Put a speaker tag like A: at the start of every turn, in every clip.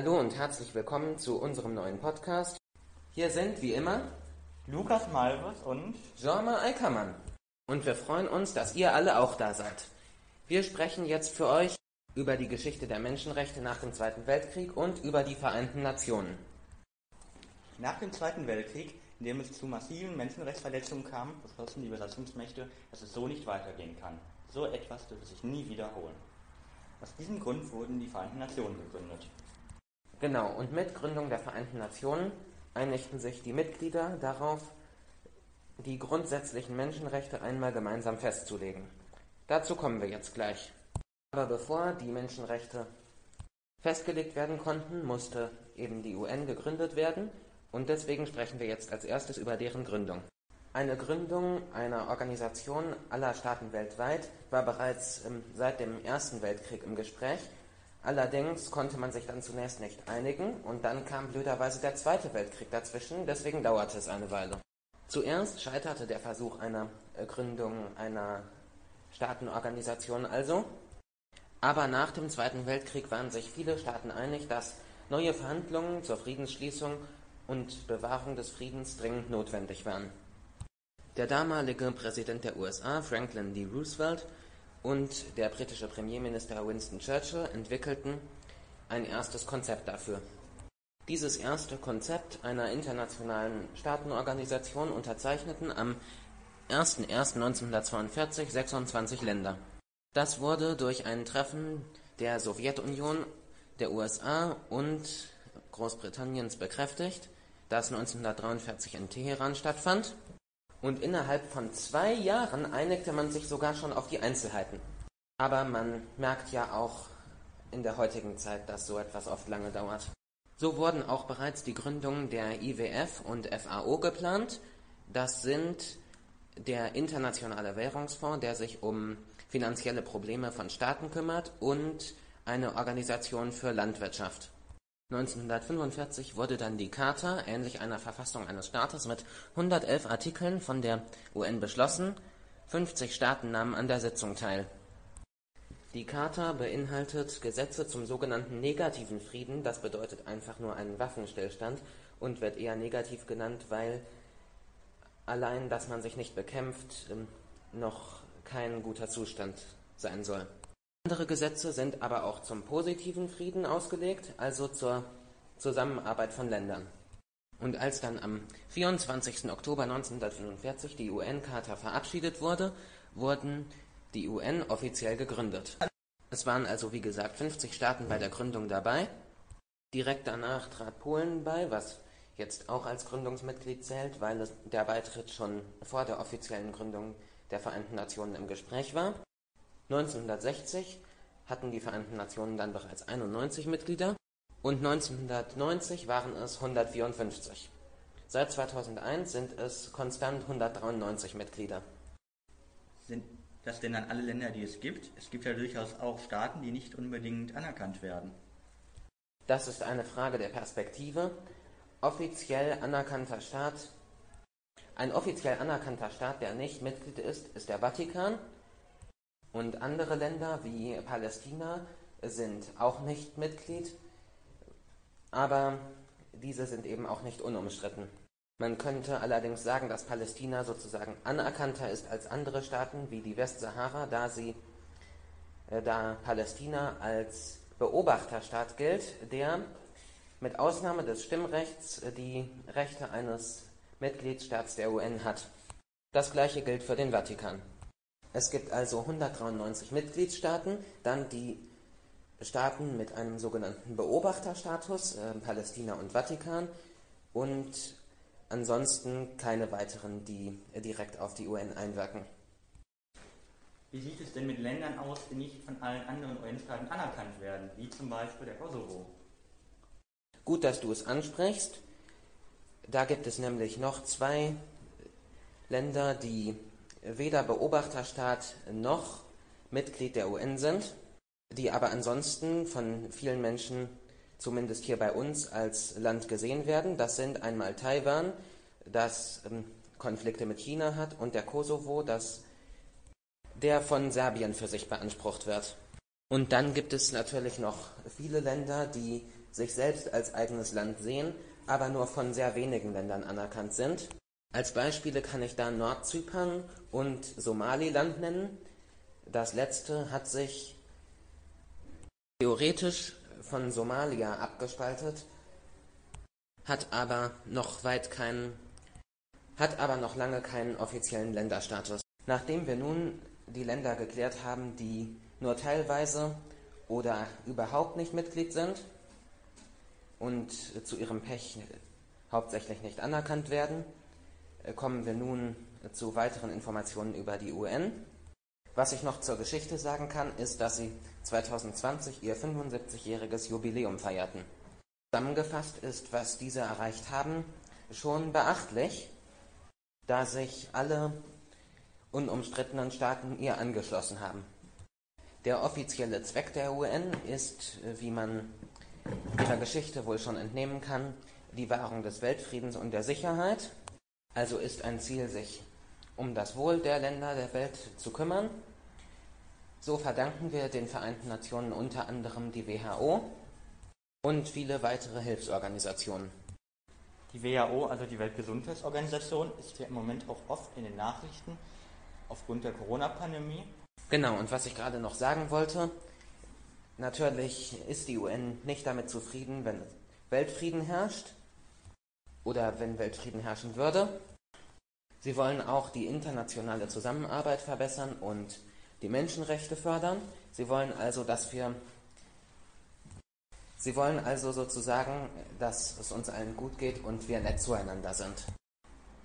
A: Hallo und herzlich willkommen zu unserem neuen Podcast. Hier sind wie immer
B: Lukas Malves und
A: Jorma Eickermann. Und wir freuen uns, dass ihr alle auch da seid. Wir sprechen jetzt für euch über die Geschichte der Menschenrechte nach dem Zweiten Weltkrieg und über die Vereinten Nationen.
B: Nach dem Zweiten Weltkrieg, in dem es zu massiven Menschenrechtsverletzungen kam, beschlossen die Besatzungsmächte, dass es so nicht weitergehen kann. So etwas dürfe sich nie wiederholen. Aus diesem Grund wurden die Vereinten Nationen gegründet.
A: Genau, und mit Gründung der Vereinten Nationen einigten sich die Mitglieder darauf, die grundsätzlichen Menschenrechte einmal gemeinsam festzulegen. Dazu kommen wir jetzt gleich. Aber bevor die Menschenrechte festgelegt werden konnten, musste eben die UN gegründet werden und deswegen sprechen wir jetzt als erstes über deren Gründung. Eine Gründung einer Organisation aller Staaten weltweit war bereits ähm, seit dem Ersten Weltkrieg im Gespräch. Allerdings konnte man sich dann zunächst nicht einigen und dann kam blöderweise der Zweite Weltkrieg dazwischen, deswegen dauerte es eine Weile. Zuerst scheiterte der Versuch einer äh, Gründung einer Staatenorganisation also, aber nach dem Zweiten Weltkrieg waren sich viele Staaten einig, dass neue Verhandlungen zur Friedensschließung und Bewahrung des Friedens dringend notwendig waren. Der damalige Präsident der USA, Franklin D. Roosevelt, und der britische Premierminister Winston Churchill entwickelten ein erstes Konzept dafür. Dieses erste Konzept einer internationalen Staatenorganisation unterzeichneten am 01.01.1942 26 Länder. Das wurde durch ein Treffen der Sowjetunion, der USA und Großbritanniens bekräftigt, das 1943 in Teheran stattfand und innerhalb von zwei Jahren einigte man sich sogar schon auf die Einzelheiten. Aber man merkt ja auch in der heutigen Zeit, dass so etwas oft lange dauert. So wurden auch bereits die Gründungen der IWF und FAO geplant. Das sind der Internationale Währungsfonds, der sich um finanzielle Probleme von Staaten kümmert, und eine Organisation für Landwirtschaft. 1945 wurde dann die Charta, ähnlich einer Verfassung eines Staates, mit 111 Artikeln von der UN beschlossen. 50 Staaten nahmen an der Sitzung teil. Die Charta beinhaltet Gesetze zum sogenannten negativen Frieden, das bedeutet einfach nur einen Waffenstillstand und wird eher negativ genannt, weil allein, dass man sich nicht bekämpft, ähm, noch kein guter Zustand sein soll. Andere Gesetze sind aber auch zum positiven Frieden ausgelegt, also zur Zusammenarbeit von Ländern. Und als dann am 24. Oktober 1945 die UN-Charta verabschiedet wurde, wurden die UN offiziell gegründet. Es waren also wie gesagt 50 Staaten bei der Gründung dabei. Direkt danach trat Polen bei, was jetzt auch als Gründungsmitglied zählt, weil der Beitritt schon vor der offiziellen Gründung der Vereinten Nationen im Gespräch war. 1960 hatten die Vereinten Nationen dann bereits 91 Mitglieder und 1990 waren es 154. Seit 2001 sind es konstant 193 Mitglieder.
B: Sind das denn dann alle Länder, die es gibt? Es gibt ja durchaus auch Staaten, die nicht unbedingt anerkannt werden.
A: Das ist eine Frage der Perspektive. Offiziell anerkannter Staat, ein offiziell anerkannter Staat, der nicht Mitglied ist, ist der Vatikan. Und andere Länder wie Palästina sind auch nicht Mitglied, aber diese sind eben auch nicht unumstritten. Man könnte allerdings sagen, dass Palästina sozusagen anerkannter ist als andere Staaten wie die Westsahara, da sie äh, da Palästina als Beobachterstaat gilt, der mit Ausnahme des Stimmrechts äh, die Rechte eines Mitgliedstaats der UN hat. Das gleiche gilt für den Vatikan. Es gibt also 193 Mitgliedstaaten, dann die Staaten mit einem sogenannten Beobachterstatus, äh, Palästina und Vatikan, und ansonsten keine weiteren, die direkt auf die UN einwirken.
B: Wie sieht es denn mit Ländern aus, die nicht von allen anderen UN-Staaten anerkannt werden, wie zum Beispiel der Kosovo?
A: Gut, dass du es ansprichst. Da gibt es nämlich noch zwei Länder, die weder Beobachterstaat noch Mitglied der UN sind, die aber ansonsten von vielen Menschen, zumindest hier bei uns, als Land gesehen werden. Das sind einmal Taiwan, das ähm, Konflikte mit China hat, und der Kosovo, das der von Serbien für sich beansprucht wird. Und dann gibt es natürlich noch viele Länder, die sich selbst als eigenes Land sehen, aber nur von sehr wenigen Ländern anerkannt sind. Als Beispiele kann ich da Nordzypern und Somaliland nennen. Das letzte hat sich theoretisch von Somalia abgespaltet, hat aber noch weit keinen, hat aber noch lange keinen offiziellen Länderstatus. Nachdem wir nun die Länder geklärt haben, die nur teilweise oder überhaupt nicht Mitglied sind und zu ihrem Pech hauptsächlich nicht anerkannt werden, kommen wir nun zu weiteren Informationen über die UN. Was ich noch zur Geschichte sagen kann, ist, dass sie 2020 ihr 75-jähriges Jubiläum feierten. Zusammengefasst ist, was diese erreicht haben, schon beachtlich, da sich alle unumstrittenen Staaten ihr angeschlossen haben. Der offizielle Zweck der UN ist, wie man ihrer Geschichte wohl schon entnehmen kann, die Wahrung des Weltfriedens und der Sicherheit. Also ist ein Ziel, sich um das Wohl der Länder der Welt zu kümmern. So verdanken wir den Vereinten Nationen unter anderem die WHO und viele weitere Hilfsorganisationen.
B: Die WHO, also die Weltgesundheitsorganisation, ist ja im Moment auch oft in den Nachrichten aufgrund der Corona-Pandemie.
A: Genau, und was ich gerade noch sagen wollte, natürlich ist die UN nicht damit zufrieden, wenn Weltfrieden herrscht oder wenn Weltfrieden herrschen würde. Sie wollen auch die internationale Zusammenarbeit verbessern und die Menschenrechte fördern. Sie wollen also, dass wir Sie wollen also sozusagen, dass es uns allen gut geht und wir nett zueinander sind.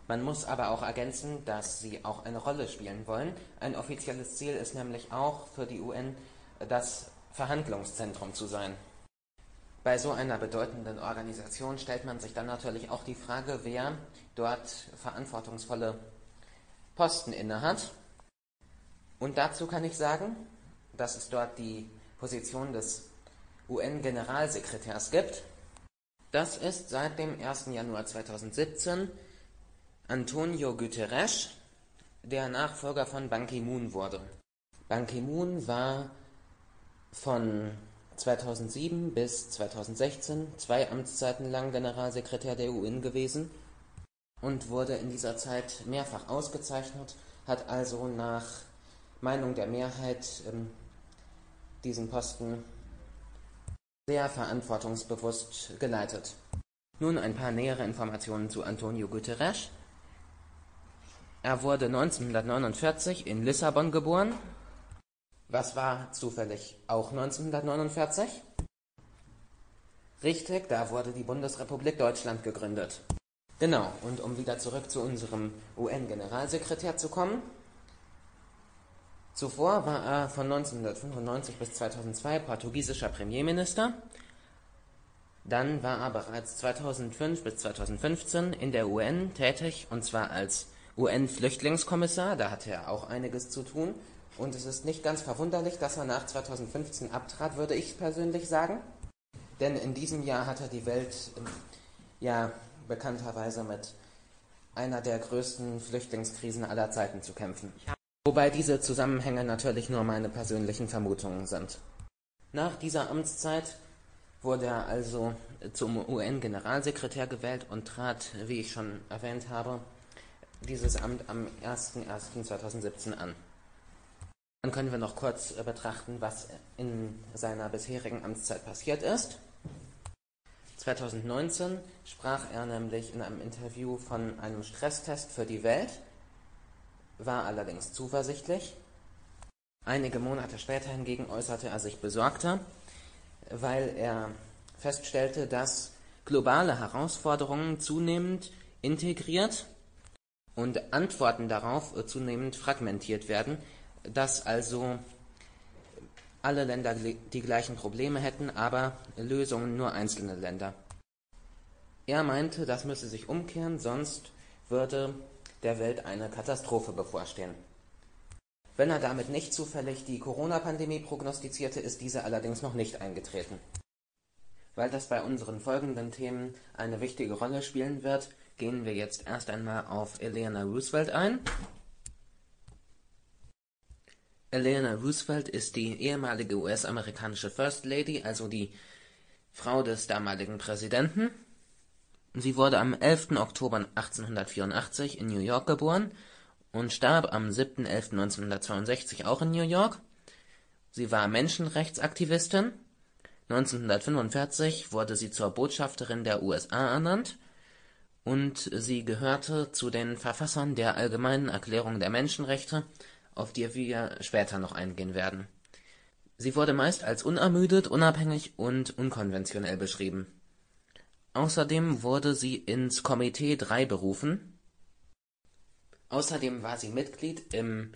A: Man muss aber auch ergänzen, dass sie auch eine Rolle spielen wollen. Ein offizielles Ziel ist nämlich auch für die UN, das Verhandlungszentrum zu sein. Bei so einer bedeutenden Organisation stellt man sich dann natürlich auch die Frage, wer dort verantwortungsvolle Posten innehat. Und dazu kann ich sagen, dass es dort die Position des UN-Generalsekretärs gibt. Das ist seit dem 1. Januar 2017 Antonio Guterres, der Nachfolger von Ban Ki-moon wurde. Ban Ki-moon war von 2007 bis 2016 zwei Amtszeiten lang Generalsekretär der UN gewesen und wurde in dieser Zeit mehrfach ausgezeichnet, hat also nach Meinung der Mehrheit ähm, diesen Posten sehr verantwortungsbewusst geleitet. Nun ein paar nähere Informationen zu Antonio Guterres. Er wurde 1949 in Lissabon geboren. Was war zufällig auch 1949? Richtig, da wurde die Bundesrepublik Deutschland gegründet. Genau, und um wieder zurück zu unserem UN-Generalsekretär zu kommen. Zuvor war er von 1995 bis 2002 portugiesischer Premierminister. Dann war er bereits 2005 bis 2015 in der UN tätig, und zwar als UN-Flüchtlingskommissar, da hatte er auch einiges zu tun. Und es ist nicht ganz verwunderlich, dass er nach 2015 abtrat, würde ich persönlich sagen. Denn in diesem Jahr hat er die Welt ähm, ja bekannterweise mit einer der größten Flüchtlingskrisen aller Zeiten zu kämpfen. Wobei diese Zusammenhänge natürlich nur meine persönlichen Vermutungen sind. Nach dieser Amtszeit wurde er also zum UN-Generalsekretär gewählt und trat, wie ich schon erwähnt habe, dieses Amt am 01.01.2017 an. Dann können wir noch kurz betrachten, was in seiner bisherigen Amtszeit passiert ist. 2019 sprach er nämlich in einem Interview von einem Stresstest für die Welt, war allerdings zuversichtlich. Einige Monate später hingegen äußerte er sich besorgter, weil er feststellte, dass globale Herausforderungen zunehmend integriert und Antworten darauf äh, zunehmend fragmentiert werden, dass also alle Länder die gleichen Probleme hätten, aber Lösungen nur einzelne Länder. Er meinte, das müsse sich umkehren, sonst würde der Welt eine Katastrophe bevorstehen. Wenn er damit nicht zufällig die Corona-Pandemie prognostizierte, ist diese allerdings noch nicht eingetreten. Weil das bei unseren folgenden Themen eine wichtige Rolle spielen wird, gehen wir jetzt erst einmal auf Eleanor Roosevelt ein. Eleanor Roosevelt ist die ehemalige US-amerikanische First Lady, also die Frau des damaligen Präsidenten. Sie wurde am 11. Oktober 1884 in New York geboren und starb am 7.11.1962 auch in New York. Sie war Menschenrechtsaktivistin. 1945 wurde sie zur Botschafterin der USA ernannt und sie gehörte zu den Verfassern der Allgemeinen Erklärung der Menschenrechte, auf die wir später noch eingehen werden. Sie wurde meist als unermüdet, unabhängig und unkonventionell beschrieben. Außerdem wurde sie ins Komitee 3 berufen. Außerdem war sie Mitglied im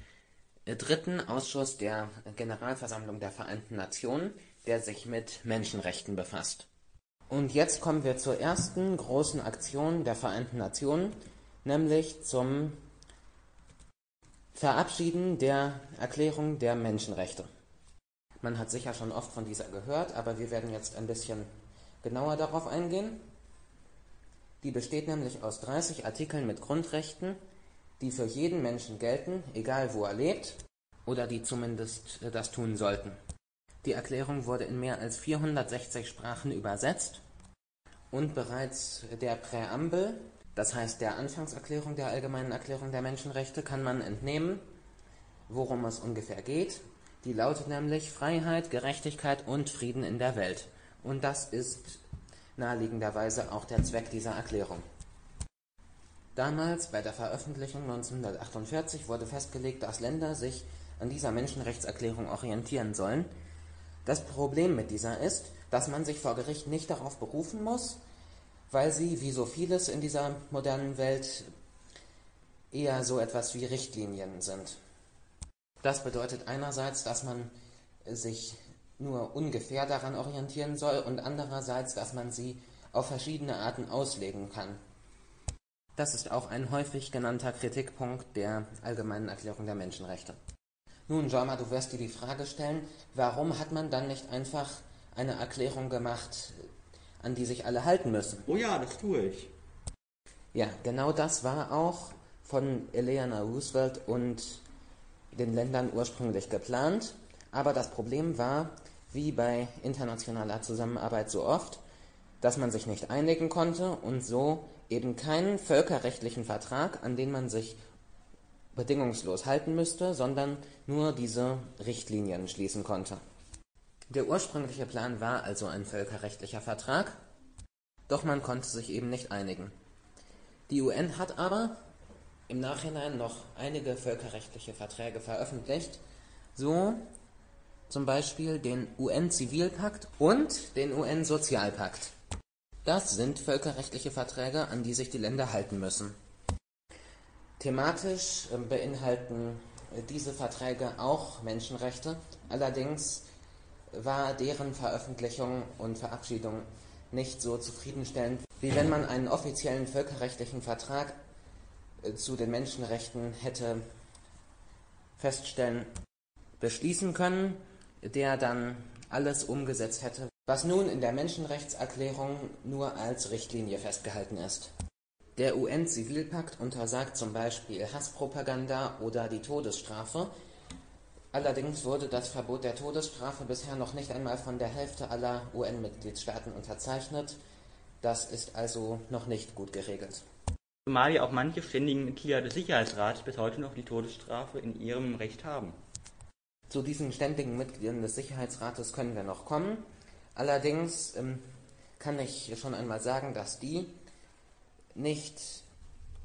A: dritten Ausschuss der Generalversammlung der Vereinten Nationen, der sich mit Menschenrechten befasst. Und jetzt kommen wir zur ersten großen Aktion der Vereinten Nationen, nämlich zum Verabschieden der Erklärung der Menschenrechte. Man hat sicher schon oft von dieser gehört, aber wir werden jetzt ein bisschen genauer darauf eingehen. Die besteht nämlich aus 30 Artikeln mit Grundrechten, die für jeden Menschen gelten, egal wo er lebt, oder die zumindest das tun sollten. Die Erklärung wurde in mehr als 460 Sprachen übersetzt und bereits der Präambel, das heißt der Anfangserklärung der Allgemeinen Erklärung der Menschenrechte, kann man entnehmen, worum es ungefähr geht die lautet nämlich Freiheit, Gerechtigkeit und Frieden in der Welt. Und das ist naheliegenderweise auch der Zweck dieser Erklärung. Damals bei der Veröffentlichung 1948 wurde festgelegt, dass Länder sich an dieser Menschenrechtserklärung orientieren sollen. Das Problem mit dieser ist, dass man sich vor Gericht nicht darauf berufen muss, weil sie, wie so vieles in dieser modernen Welt, eher so etwas wie Richtlinien sind. Das bedeutet einerseits, dass man sich nur ungefähr daran orientieren soll und andererseits, dass man sie auf verschiedene Arten auslegen kann. Das ist auch ein häufig genannter Kritikpunkt der Allgemeinen Erklärung der Menschenrechte. Nun, Jorma, du wirst dir die Frage stellen, warum hat man dann nicht einfach eine Erklärung gemacht, an die sich alle halten müssen?
B: Oh ja, das tue ich.
A: Ja, genau das war auch von Eleanor Roosevelt und den Ländern ursprünglich geplant, aber das Problem war, wie bei internationaler Zusammenarbeit so oft, dass man sich nicht einigen konnte und so eben keinen völkerrechtlichen Vertrag, an den man sich bedingungslos halten müsste, sondern nur diese Richtlinien schließen konnte. Der ursprüngliche Plan war also ein völkerrechtlicher Vertrag, doch man konnte sich eben nicht einigen. Die UN hat aber im Nachhinein noch einige völkerrechtliche Verträge veröffentlicht, so zum Beispiel den UN-Zivilpakt und den UN-Sozialpakt. Das sind völkerrechtliche Verträge, an die sich die Länder halten müssen. Thematisch ähm, beinhalten diese Verträge auch Menschenrechte, allerdings war deren Veröffentlichung und Verabschiedung nicht so zufriedenstellend, wie wenn man einen offiziellen völkerrechtlichen Vertrag äh, zu den Menschenrechten hätte feststellen, beschließen können, der dann alles umgesetzt hätte, was nun in der Menschenrechtserklärung nur als Richtlinie festgehalten ist. Der UN-Zivilpakt untersagt zum Beispiel Hasspropaganda oder die Todesstrafe. Allerdings wurde das Verbot der Todesstrafe bisher noch nicht einmal von der Hälfte aller UN-Mitgliedstaaten unterzeichnet. Das ist also noch nicht gut geregelt.
B: Zumal ja auch manche ständigen Mitglieder des Sicherheitsrats bis heute noch die Todesstrafe in ihrem Recht haben.
A: Zu diesen ständigen Mitgliedern des Sicherheitsrates können wir noch kommen. Allerdings ähm, kann ich schon einmal sagen, dass die nicht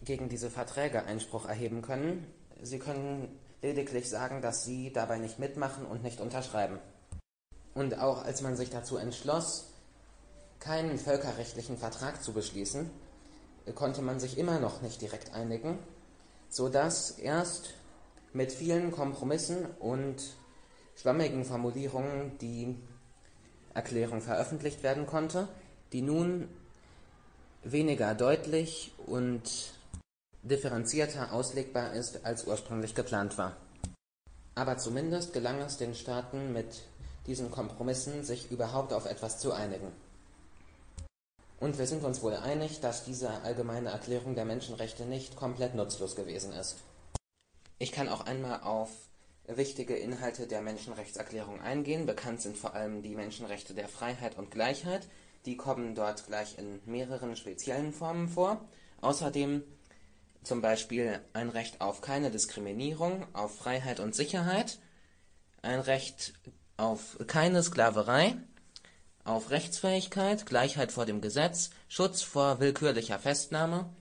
A: gegen diese Verträge Einspruch erheben können. Sie können lediglich sagen, dass sie dabei nicht mitmachen und nicht unterschreiben. Und auch als man sich dazu entschloss, keinen völkerrechtlichen Vertrag zu beschließen, konnte man sich immer noch nicht direkt einigen, sodass erst mit vielen Kompromissen und schwammigen Formulierungen die Erklärung veröffentlicht werden konnte, die nun weniger deutlich und differenzierter auslegbar ist, als ursprünglich geplant war. Aber zumindest gelang es den Staaten mit diesen Kompromissen, sich überhaupt auf etwas zu einigen. Und wir sind uns wohl einig, dass diese allgemeine Erklärung der Menschenrechte nicht komplett nutzlos gewesen ist. Ich kann auch einmal auf wichtige Inhalte der Menschenrechtserklärung eingehen. Bekannt sind vor allem die Menschenrechte der Freiheit und Gleichheit. Die kommen dort gleich in mehreren speziellen Formen vor. Außerdem zum Beispiel ein Recht auf keine Diskriminierung, auf Freiheit und Sicherheit, ein Recht auf keine Sklaverei, auf Rechtsfähigkeit, Gleichheit vor dem Gesetz, Schutz vor willkürlicher Festnahme,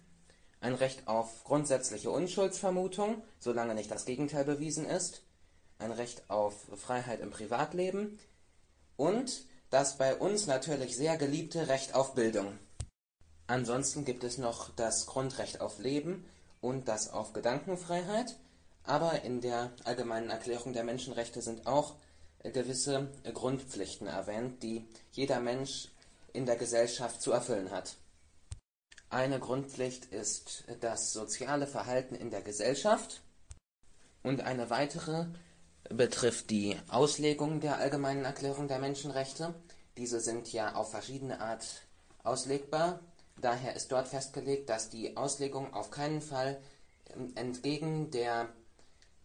A: ein Recht auf grundsätzliche Unschuldsvermutung, solange nicht das Gegenteil bewiesen ist, ein Recht auf Freiheit im Privatleben und das bei uns natürlich sehr geliebte Recht auf Bildung. Ansonsten gibt es noch das Grundrecht auf Leben und das auf Gedankenfreiheit, aber in der Allgemeinen Erklärung der Menschenrechte sind auch gewisse Grundpflichten erwähnt, die jeder Mensch in der Gesellschaft zu erfüllen hat. Eine Grundpflicht ist das soziale Verhalten in der Gesellschaft und eine weitere betrifft die Auslegung der Allgemeinen Erklärung der Menschenrechte. Diese sind ja auf verschiedene Art auslegbar. Daher ist dort festgelegt, dass die Auslegung auf keinen Fall ähm, entgegen der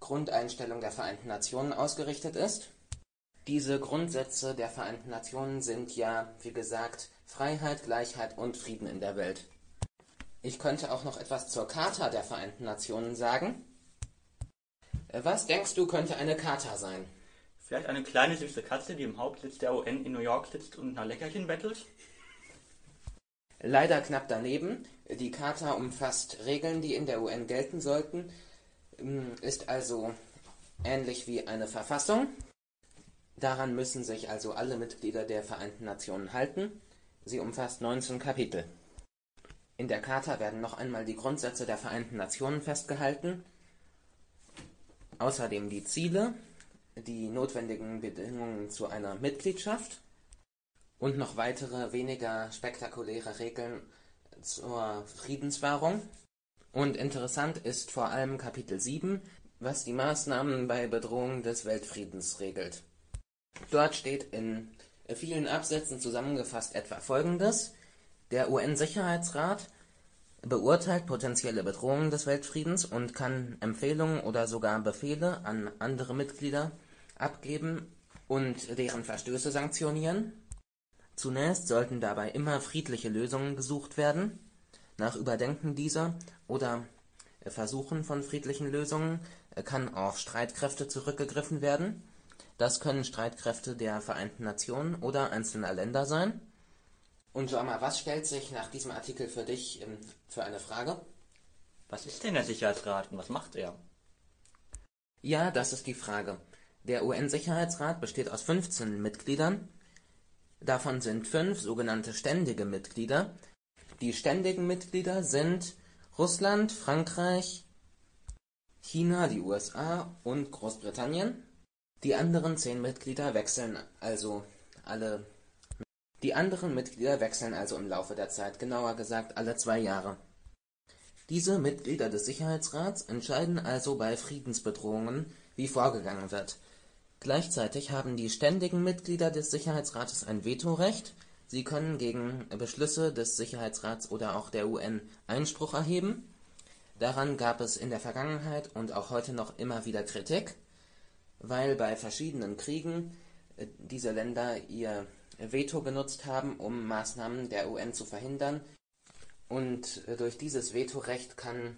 A: Grundeinstellung der Vereinten Nationen ausgerichtet ist. Diese Grundsätze der Vereinten Nationen sind ja, wie gesagt, Freiheit, Gleichheit und Frieden in der Welt. Ich könnte auch noch etwas zur Charta der Vereinten Nationen sagen. Äh, was denkst du, könnte eine Charta sein?
B: Vielleicht eine kleine süße Katze, die im Hauptsitz der UN in New York sitzt und nach Leckerchen bettelt?
A: Leider knapp daneben. Die Charta umfasst Regeln, die in der UN gelten sollten, ähm, ist also ähnlich wie eine Verfassung. Daran müssen sich also alle Mitglieder der Vereinten Nationen halten. Sie umfasst 19 Kapitel. In der Charta werden noch einmal die Grundsätze der Vereinten Nationen festgehalten Außerdem die Ziele, die notwendigen Bedingungen zu einer Mitgliedschaft und noch weitere weniger spektakuläre Regeln zur Friedenswahrung. Und interessant ist vor allem Kapitel 7, was die Maßnahmen bei Bedrohung des Weltfriedens regelt. Dort steht in vielen Absätzen zusammengefasst etwa Folgendes. Der UN-Sicherheitsrat beurteilt potenzielle Bedrohungen des Weltfriedens und kann Empfehlungen oder sogar Befehle an andere Mitglieder abgeben und deren Verstöße sanktionieren. Zunächst sollten dabei immer friedliche Lösungen gesucht werden. Nach Überdenken dieser oder Versuchen von friedlichen Lösungen kann auf Streitkräfte zurückgegriffen werden. Das können Streitkräfte der Vereinten Nationen oder einzelner Länder sein und mal, was stellt sich nach diesem Artikel für dich ähm, für eine Frage?
B: Was ist denn der Sicherheitsrat und was macht er?
A: Ja, das ist die Frage. Der UN-Sicherheitsrat besteht aus 15 Mitgliedern. Davon sind fünf sogenannte ständige Mitglieder. Die ständigen Mitglieder sind Russland, Frankreich, China, die USA und Großbritannien. Die anderen zehn Mitglieder wechseln also Mitglieder wechseln also im Laufe der Zeit, genauer gesagt alle zwei Jahre. Diese Mitglieder des Sicherheitsrats entscheiden also bei Friedensbedrohungen, wie vorgegangen wird. Gleichzeitig haben die ständigen Mitglieder des Sicherheitsrates ein Vetorecht, sie können gegen Beschlüsse des Sicherheitsrats oder auch der UN Einspruch erheben. Daran gab es in der Vergangenheit und auch heute noch immer wieder Kritik, weil bei verschiedenen Kriegen äh, diese Länder ihr Veto benutzt haben, um Maßnahmen der UN zu verhindern. Und äh, durch dieses Vetorecht kann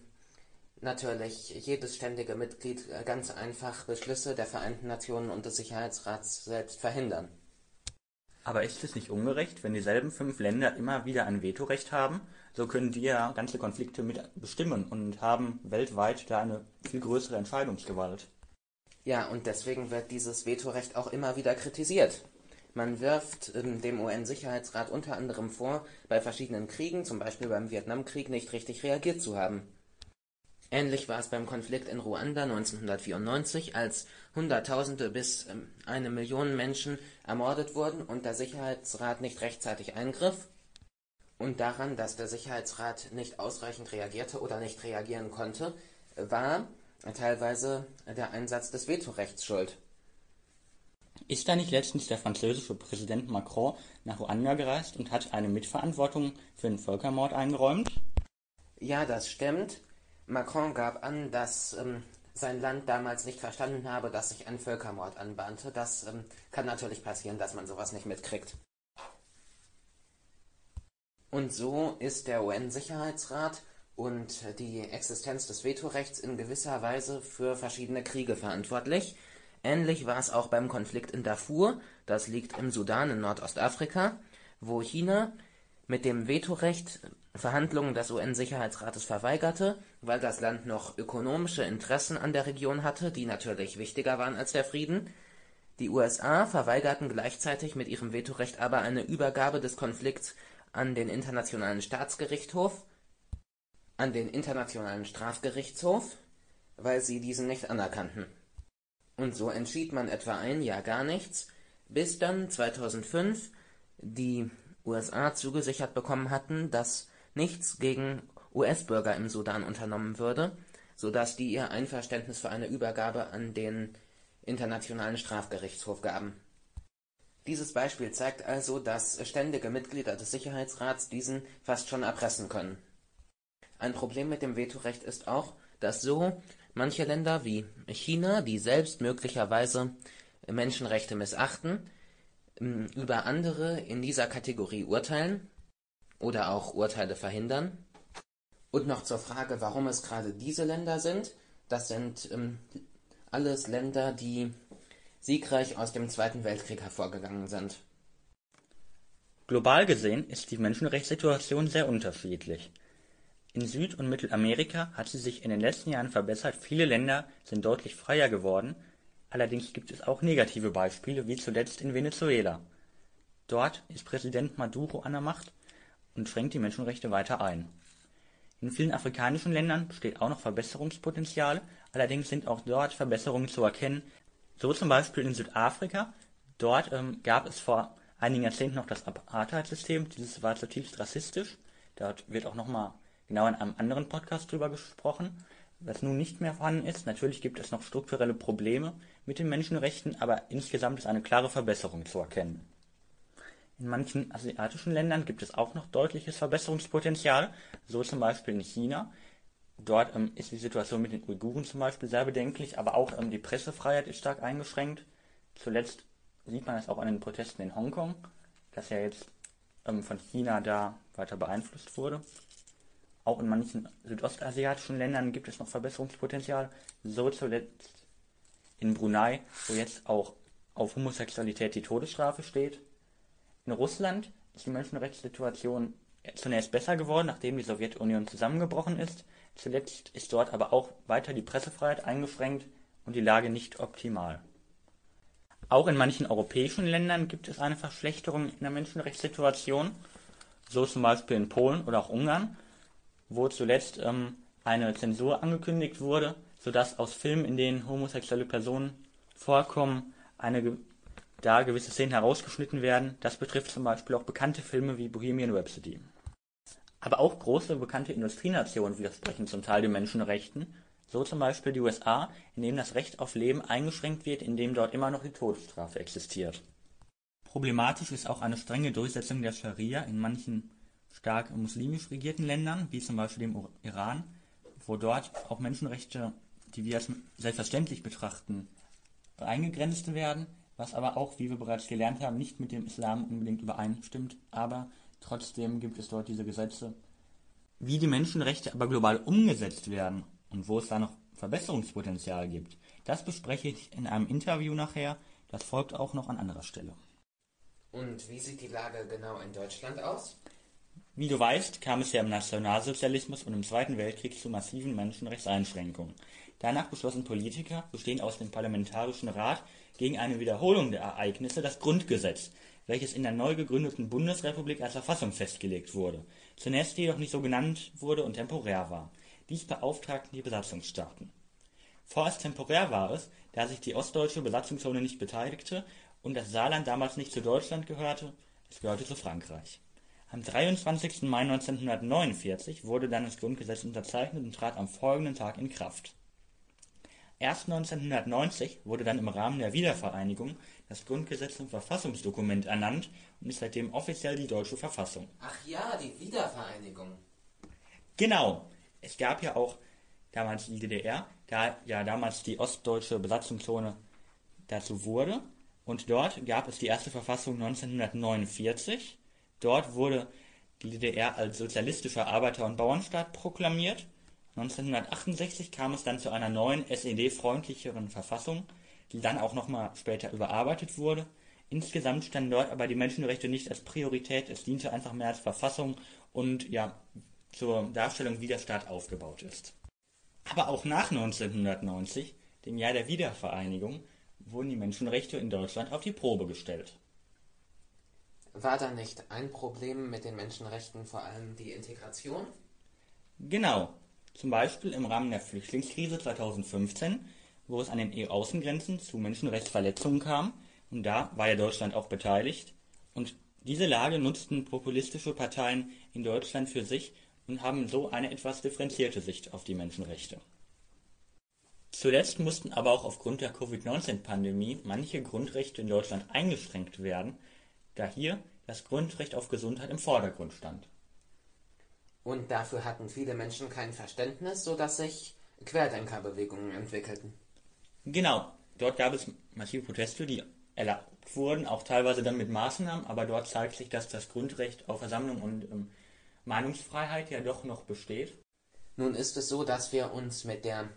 A: natürlich jedes ständige Mitglied äh, ganz einfach Beschlüsse der Vereinten Nationen und des Sicherheitsrats selbst verhindern.
B: Aber ist es nicht ungerecht, wenn dieselben fünf Länder immer wieder ein Vetorecht haben? So können die ja ganze Konflikte mit bestimmen und haben weltweit da eine viel größere Entscheidungsgewalt.
A: Ja, und deswegen wird dieses Vetorecht auch immer wieder kritisiert. Man wirft ähm, dem UN-Sicherheitsrat unter anderem vor, bei verschiedenen Kriegen, zum Beispiel beim Vietnamkrieg, nicht richtig reagiert zu haben. Ähnlich war es beim Konflikt in Ruanda 1994, als Hunderttausende bis ähm, eine Million Menschen ermordet wurden und der Sicherheitsrat nicht rechtzeitig eingriff. Und daran, dass der Sicherheitsrat nicht ausreichend reagierte oder nicht reagieren konnte, war teilweise der Einsatz des Vetorechts schuld.
B: Ist da nicht letztens der französische Präsident Macron nach Ruanda gereist und hat eine Mitverantwortung für den Völkermord eingeräumt?
A: Ja, das stimmt. Macron gab an, dass ähm, sein Land damals nicht verstanden habe, dass sich ein Völkermord anbahnte. Das ähm, kann natürlich passieren, dass man sowas nicht mitkriegt. Und so ist der UN-Sicherheitsrat und die Existenz des Vetorechts in gewisser Weise für verschiedene Kriege verantwortlich. Ähnlich war es auch beim Konflikt in Darfur, das liegt im Sudan in Nordostafrika, wo China mit dem Vetorecht Verhandlungen des UN-Sicherheitsrates verweigerte, weil das Land noch ökonomische Interessen an der Region hatte, die natürlich wichtiger waren als der Frieden. Die USA verweigerten gleichzeitig mit ihrem Vetorecht aber eine Übergabe des Konflikts an den Internationalen Staatsgerichtshof, an den Internationalen Strafgerichtshof, weil sie diesen nicht anerkannten. Und so entschied man etwa ein Jahr gar nichts, bis dann 2005 die USA zugesichert bekommen hatten, dass nichts gegen US-Bürger im Sudan unternommen würde, so dass die ihr Einverständnis für eine Übergabe an den Internationalen Strafgerichtshof gaben. Dieses Beispiel zeigt also, dass ständige Mitglieder des Sicherheitsrats diesen fast schon erpressen können. Ein Problem mit dem Vetorecht ist auch, dass so manche Länder wie China, die selbst möglicherweise Menschenrechte missachten, über andere in dieser Kategorie urteilen oder auch Urteile verhindern. Und noch zur Frage, warum es gerade diese Länder sind. Das sind ähm, alles Länder, die siegreich aus dem Zweiten Weltkrieg hervorgegangen sind.
B: Global gesehen ist die Menschenrechtssituation sehr unterschiedlich. In Süd- und Mittelamerika hat sie sich in den letzten Jahren verbessert, viele Länder sind deutlich freier geworden, allerdings gibt es auch negative Beispiele, wie zuletzt in Venezuela. Dort ist Präsident Maduro an der Macht und schränkt die Menschenrechte weiter ein. In vielen afrikanischen Ländern besteht auch noch Verbesserungspotenzial, allerdings sind auch dort Verbesserungen zu erkennen, so zum Beispiel in Südafrika. Dort ähm, gab es vor einigen Jahrzehnten noch das Apartheid-System, dieses war zutiefst rassistisch. Dort wird auch nochmal genau in einem anderen Podcast drüber gesprochen, was nun nicht mehr vorhanden ist. Natürlich gibt es noch strukturelle Probleme mit den Menschenrechten, aber insgesamt ist eine klare Verbesserung zu erkennen. In manchen asiatischen Ländern gibt es auch noch deutliches Verbesserungspotenzial, so zum Beispiel in China. Dort ähm, ist die Situation mit den Uiguren zum Beispiel sehr bedenklich, aber auch ähm, die Pressefreiheit ist stark eingeschränkt. Zuletzt sieht man es auch an den Protesten in Hongkong, dass ja jetzt ähm, von China da weiter beeinflusst wurde. Auch in manchen südostasiatischen Ländern gibt es noch Verbesserungspotenzial, so zuletzt in Brunei, wo jetzt auch auf Homosexualität die Todesstrafe steht. In Russland ist die Menschenrechtssituation zunächst besser geworden, nachdem die Sowjetunion zusammengebrochen ist. Zuletzt ist dort aber auch weiter die Pressefreiheit eingeschränkt und die Lage nicht optimal. Auch in manchen europäischen Ländern gibt es eine Verschlechterung in der Menschenrechtssituation, so zum Beispiel in Polen oder auch Ungarn, wo zuletzt ähm, eine Zensur angekündigt wurde, sodass aus Filmen, in denen homosexuelle Personen vorkommen, eine da gewisse Szenen herausgeschnitten werden. Das betrifft zum Beispiel auch bekannte Filme wie Bohemian Rhapsody. Aber auch große bekannte Industrienationen widersprechen zum Teil den Menschenrechten, so zum Beispiel die USA, in dem das Recht auf Leben eingeschränkt wird, indem dort immer noch die Todesstrafe existiert. Problematisch ist auch eine strenge Durchsetzung der Scharia in manchen stark muslimisch regierten Ländern, wie zum Beispiel dem Iran, wo dort auch Menschenrechte, die wir als selbstverständlich betrachten, eingegrenzt werden, was aber auch, wie wir bereits gelernt haben, nicht mit dem Islam unbedingt übereinstimmt, aber trotzdem gibt es dort diese Gesetze. Wie die Menschenrechte aber global umgesetzt werden und wo es da noch Verbesserungspotenzial gibt, das bespreche ich in einem Interview nachher, das folgt auch noch an anderer Stelle.
A: Und wie sieht die Lage genau in Deutschland aus?
B: Wie du weißt, kam es ja im Nationalsozialismus und im Zweiten Weltkrieg zu massiven Menschenrechtseinschränkungen. Danach beschlossen Politiker, bestehend aus dem Parlamentarischen Rat, gegen eine Wiederholung der Ereignisse das Grundgesetz, welches in der neu gegründeten Bundesrepublik als Verfassung festgelegt wurde, zunächst jedoch nicht so genannt wurde und temporär war. Dies beauftragten die Besatzungsstaaten. Vorerst temporär war es, da sich die ostdeutsche Besatzungszone nicht beteiligte und das Saarland damals nicht zu Deutschland gehörte, es gehörte zu Frankreich. Am 23. Mai 1949 wurde dann das Grundgesetz unterzeichnet und trat am folgenden Tag in Kraft Erst 1990 wurde dann im Rahmen der Wiedervereinigung das Grundgesetz zum Verfassungsdokument ernannt und ist seitdem offiziell die deutsche Verfassung.
A: Ach ja, die Wiedervereinigung.
B: Genau. Es gab ja auch damals die DDR, da ja damals die ostdeutsche Besatzungszone dazu wurde. Und dort gab es die erste Verfassung 1949. Dort wurde die DDR als sozialistischer Arbeiter- und Bauernstaat proklamiert. 1968 kam es dann zu einer neuen SED-freundlicheren Verfassung, die dann auch nochmal später überarbeitet wurde. Insgesamt standen dort aber die Menschenrechte nicht als Priorität, es diente einfach mehr als Verfassung und ja zur Darstellung, wie der Staat aufgebaut ist. Aber auch nach 1990, dem Jahr der Wiedervereinigung, wurden die Menschenrechte in Deutschland auf die Probe gestellt.
A: War da nicht ein Problem mit den Menschenrechten vor allem die Integration?
B: Genau. Zum Beispiel im Rahmen der Flüchtlingskrise 2015, wo es an den EU-Außengrenzen zu Menschenrechtsverletzungen kam, und da war ja Deutschland auch beteiligt. Und diese Lage nutzten populistische Parteien in Deutschland für sich und haben so eine etwas differenzierte Sicht auf die Menschenrechte. Zuletzt mussten aber auch aufgrund der Covid-19-Pandemie manche Grundrechte in Deutschland eingeschränkt werden, da hier das Grundrecht auf Gesundheit im Vordergrund stand.
A: Und dafür hatten viele Menschen kein Verständnis, sodass sich Querdenkerbewegungen entwickelten.
B: Genau, dort gab es massive Proteste, die erlaubt wurden, auch teilweise dann mit Maßnahmen, aber dort zeigt sich, dass das Grundrecht auf Versammlung und ähm, Meinungsfreiheit ja doch noch besteht.
A: Nun ist es so, dass wir uns mit der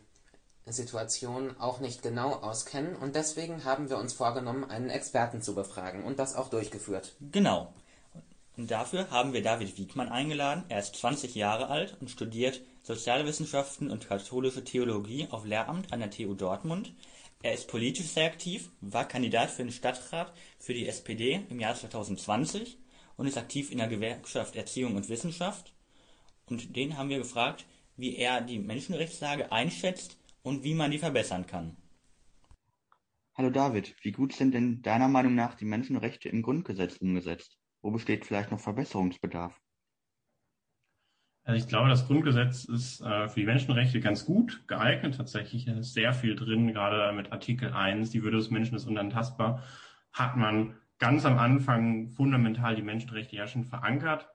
A: Situation auch nicht genau auskennen und deswegen haben wir uns vorgenommen, einen Experten zu befragen und das auch durchgeführt.
B: Genau. Und dafür haben wir David Wiegmann eingeladen. Er ist 20 Jahre alt und studiert Sozialwissenschaften und katholische Theologie auf Lehramt an der TU Dortmund. Er ist politisch sehr aktiv, war Kandidat für den Stadtrat für die SPD im Jahr 2020 und ist aktiv in der Gewerkschaft Erziehung und Wissenschaft. Und den haben wir gefragt, wie er die Menschenrechtslage einschätzt und wie man die verbessern kann. Hallo David, wie gut sind denn deiner Meinung nach die Menschenrechte im Grundgesetz umgesetzt? Wo besteht vielleicht noch Verbesserungsbedarf?
C: Also ich glaube, das Grundgesetz ist äh, für die Menschenrechte ganz gut geeignet. Tatsächlich ist sehr viel drin, gerade mit Artikel 1, die Würde des Menschen ist unantastbar, hat man ganz am Anfang fundamental die Menschenrechte ja schon verankert.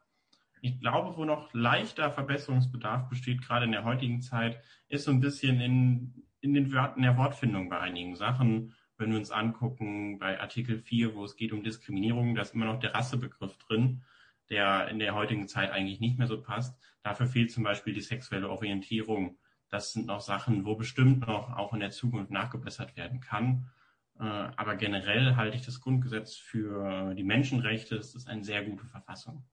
C: Ich glaube, wo noch leichter Verbesserungsbedarf besteht, gerade in der heutigen Zeit, ist so ein bisschen in, in den Wörtern der Wortfindung bei einigen Sachen. Wenn wir uns angucken, bei Artikel 4, wo es geht um Diskriminierung, da ist immer noch der Rassebegriff drin der in der heutigen Zeit eigentlich nicht mehr so passt. Dafür fehlt zum Beispiel die sexuelle Orientierung. Das sind noch Sachen, wo bestimmt noch auch in der Zukunft nachgebessert werden kann. Äh, aber generell halte ich das Grundgesetz für die Menschenrechte. Es ist eine sehr gute Verfassung.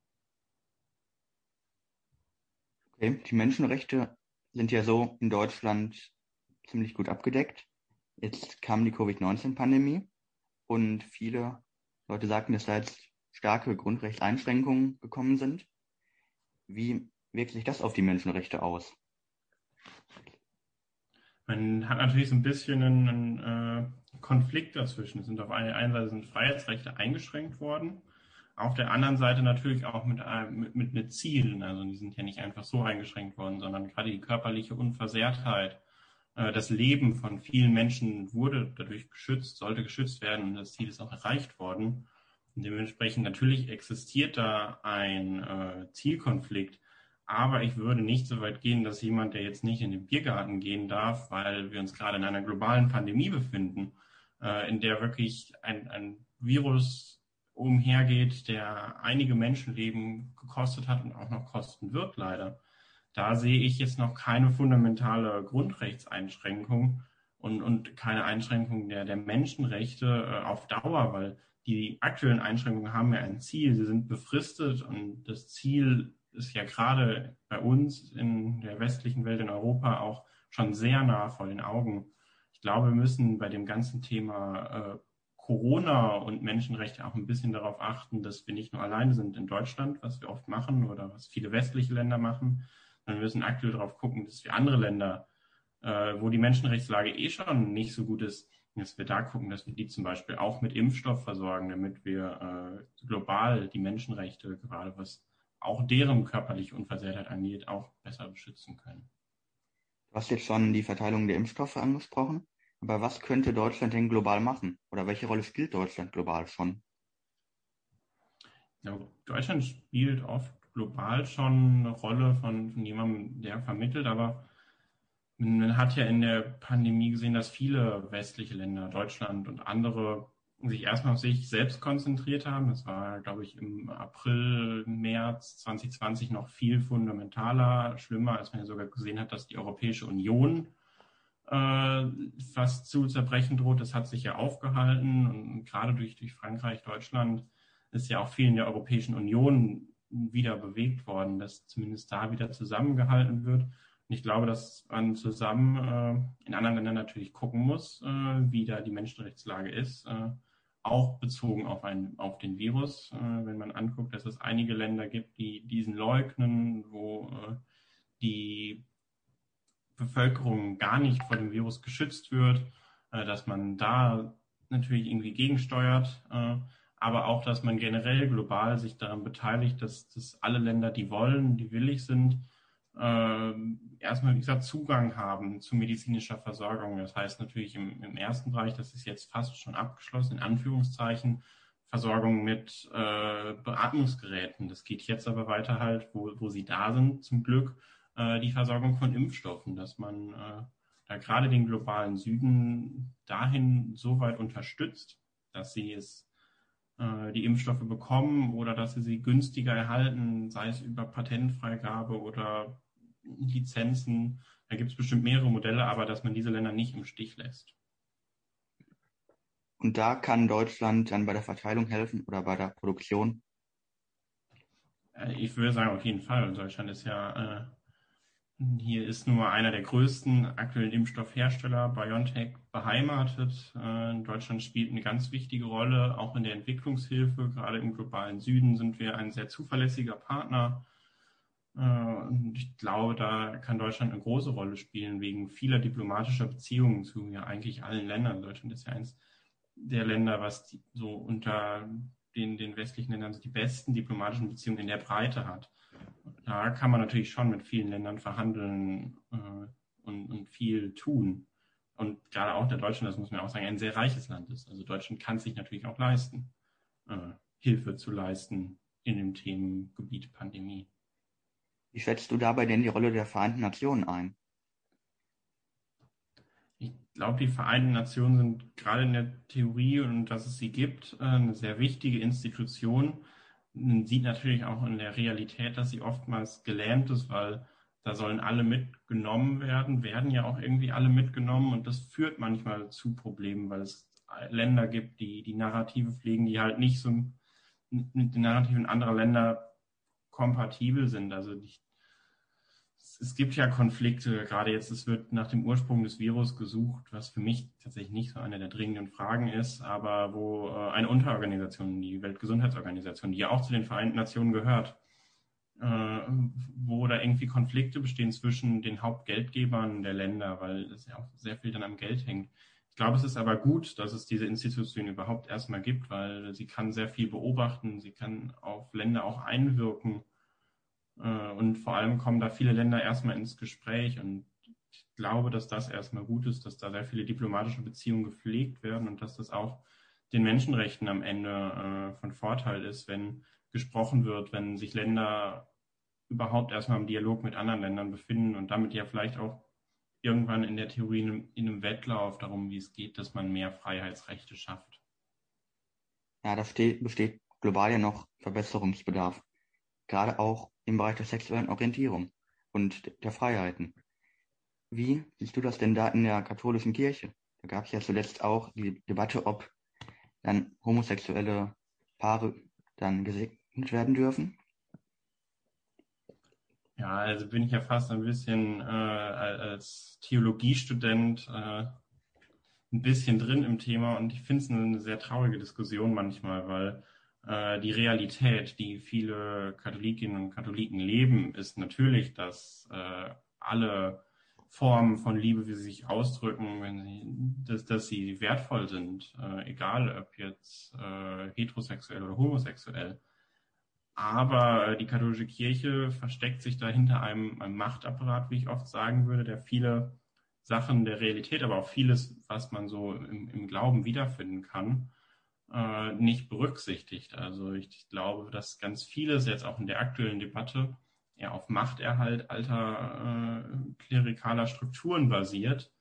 B: Okay, die Menschenrechte sind ja so in Deutschland ziemlich gut abgedeckt. Jetzt kam die Covid-19-Pandemie und viele Leute sagten, dass da jetzt starke Grundrechtseinschränkungen gekommen sind. Wie wirkt sich das auf die Menschenrechte aus?
C: Man hat natürlich so ein bisschen einen, einen äh, Konflikt dazwischen. Es sind auf einer einen Seite sind Freiheitsrechte eingeschränkt worden, auf der anderen Seite natürlich auch mit, äh, mit, mit, mit Zielen. Also die sind ja nicht einfach so eingeschränkt worden, sondern gerade die körperliche Unversehrtheit, das Leben von vielen Menschen wurde dadurch geschützt, sollte geschützt werden und das Ziel ist auch erreicht worden. Dementsprechend natürlich existiert da ein äh, Zielkonflikt, aber ich würde nicht so weit gehen, dass jemand, der jetzt nicht in den Biergarten gehen darf, weil wir uns gerade in einer globalen Pandemie befinden, äh, in der wirklich ein, ein Virus umhergeht, der einige Menschenleben gekostet hat und auch noch kosten wird, leider. Da sehe ich jetzt noch keine fundamentale Grundrechtseinschränkung und, und keine Einschränkung der, der Menschenrechte äh, auf Dauer, weil die aktuellen Einschränkungen haben ja ein Ziel, sie sind befristet und das Ziel ist ja gerade bei uns in der westlichen Welt, in Europa auch schon sehr nah vor den Augen. Ich glaube, wir müssen bei dem ganzen Thema äh, Corona und Menschenrechte auch ein bisschen darauf achten, dass wir nicht nur alleine sind in Deutschland, was wir oft machen oder was viele westliche Länder machen, wir müssen aktuell darauf gucken, dass wir andere Länder, äh, wo die Menschenrechtslage eh schon nicht so gut ist, dass wir da gucken, dass wir die zum Beispiel auch mit Impfstoff versorgen, damit wir äh, global die Menschenrechte, gerade was auch deren körperliche Unversehrtheit angeht, auch besser beschützen können.
B: Du hast jetzt schon die Verteilung der Impfstoffe angesprochen, aber was könnte Deutschland denn global machen? Oder welche Rolle spielt Deutschland global schon?
C: Ja, Deutschland spielt oft global schon eine Rolle von, von jemandem, der vermittelt, aber man hat ja in der Pandemie gesehen, dass viele westliche Länder, Deutschland und andere, sich erstmal auf sich selbst konzentriert haben. Das war, glaube ich, im April, März 2020 noch viel fundamentaler, schlimmer, als man ja sogar gesehen hat, dass die Europäische Union äh, fast zu zerbrechen droht. Das hat sich ja aufgehalten und gerade durch, durch Frankreich, Deutschland ist ja auch viel in der Europäischen Union wieder bewegt worden, dass zumindest da wieder zusammengehalten wird. Und ich glaube, dass man zusammen äh, in anderen Ländern natürlich gucken muss, äh, wie da die Menschenrechtslage ist, äh, auch bezogen auf, ein, auf den Virus. Äh, wenn man anguckt, dass es einige Länder gibt, die diesen leugnen, wo äh, die Bevölkerung gar nicht vor dem Virus geschützt wird, äh, dass man da natürlich irgendwie gegensteuert, aber auch, dass man generell global sich daran beteiligt, dass, dass alle Länder, die wollen, die willig sind, äh, erstmal, wie gesagt, Zugang haben zu medizinischer Versorgung. Das heißt natürlich im, im, ersten Bereich, das ist jetzt fast schon abgeschlossen, in Anführungszeichen, Versorgung mit äh, Beatmungsgeräten. Das geht jetzt aber weiter halt, wo, wo sie da sind, zum Glück, äh, die Versorgung von Impfstoffen, dass man äh, da gerade den globalen Süden dahin so weit unterstützt, dass sie es die Impfstoffe bekommen oder dass sie sie günstiger erhalten, sei es über Patentfreigabe oder Lizenzen. Da gibt es bestimmt mehrere Modelle, aber dass man diese Länder nicht im Stich lässt.
B: Und da kann Deutschland dann bei der Verteilung helfen oder bei der Produktion?
C: Äh, ich würde sagen, auf jeden Fall. Deutschland ist ja, äh, hier ist nur einer der größten aktuellen Impfstoffhersteller, BioNTech, beheimatet. Äh, Deutschland spielt eine ganz wichtige Rolle, auch in der Entwicklungshilfe. Gerade im globalen Süden sind wir ein sehr zuverlässiger Partner. Äh, und ich glaube, da kann Deutschland eine große Rolle spielen, wegen vieler diplomatischer Beziehungen zu ja eigentlich allen Ländern. Deutschland ist ja eins der Länder, was die, so unter den, den westlichen Ländern so die besten diplomatischen Beziehungen in der Breite hat. Da kann man natürlich schon mit vielen Ländern verhandeln äh, und, und viel tun. Und gerade auch der Deutschland, das muss man auch sagen, ein sehr reiches Land ist. Also Deutschland kann sich natürlich auch leisten, äh, Hilfe zu leisten in dem Themengebiet Pandemie.
B: Wie schätzt du dabei denn die Rolle der Vereinten Nationen ein?
C: Ich glaube, die Vereinten Nationen sind gerade in der Theorie und dass es sie gibt, äh, eine sehr wichtige Institution. Man sieht natürlich auch in der Realität, dass sie oftmals gelähmt ist, weil da sollen alle mitgenommen werden, werden ja auch irgendwie alle mitgenommen und das führt manchmal zu Problemen, weil es Länder gibt, die die Narrative pflegen, die halt nicht so mit den Narrativen anderer Länder kompatibel sind. Also ich es gibt ja Konflikte, gerade jetzt, es wird nach dem Ursprung des Virus gesucht, was für mich tatsächlich nicht so eine der dringenden Fragen ist, aber wo äh, eine Unterorganisation, die Weltgesundheitsorganisation, die ja auch zu den Vereinten Nationen gehört, äh, wo da irgendwie Konflikte bestehen zwischen den Hauptgeldgebern der Länder, weil es ja auch sehr viel dann am Geld hängt. Ich glaube, es ist aber gut, dass es diese Institution überhaupt erstmal gibt, weil sie kann sehr viel beobachten, sie kann auf Länder auch einwirken und vor allem kommen da viele Länder erstmal ins Gespräch. Und ich glaube, dass das erstmal gut ist, dass da sehr viele diplomatische Beziehungen gepflegt werden und dass das auch den Menschenrechten am Ende äh, von Vorteil ist, wenn gesprochen wird, wenn sich Länder überhaupt erstmal im Dialog mit anderen Ländern befinden und damit ja vielleicht auch irgendwann in der Theorie in einem, in einem Wettlauf darum, wie es geht, dass man mehr Freiheitsrechte schafft.
B: Ja, da steht, besteht global ja noch Verbesserungsbedarf. Gerade auch im Bereich der sexuellen Orientierung und der Freiheiten. Wie siehst du das denn da in der katholischen Kirche? Da gab es ja zuletzt auch die Debatte, ob dann homosexuelle Paare dann gesegnet werden dürfen.
C: Ja, also bin ich ja fast ein bisschen äh, als Theologiestudent äh, ein bisschen drin im Thema und ich finde es eine sehr traurige Diskussion manchmal, weil die Realität, die viele Katholikinnen und Katholiken leben, ist natürlich, dass äh, alle Formen von Liebe, wie sie sich ausdrücken, wenn sie, dass, dass sie wertvoll sind, äh, egal ob jetzt äh, heterosexuell oder homosexuell. Aber die katholische Kirche versteckt sich da hinter einem, einem Machtapparat, wie ich oft sagen würde, der viele Sachen der Realität, aber auch vieles, was man so im, im Glauben wiederfinden kann, äh, nicht berücksichtigt. Also ich, glaube, dass ganz vieles jetzt auch in der aktuellen Debatte ja, auf Machterhalt alter äh, klerikaler Strukturen basiert,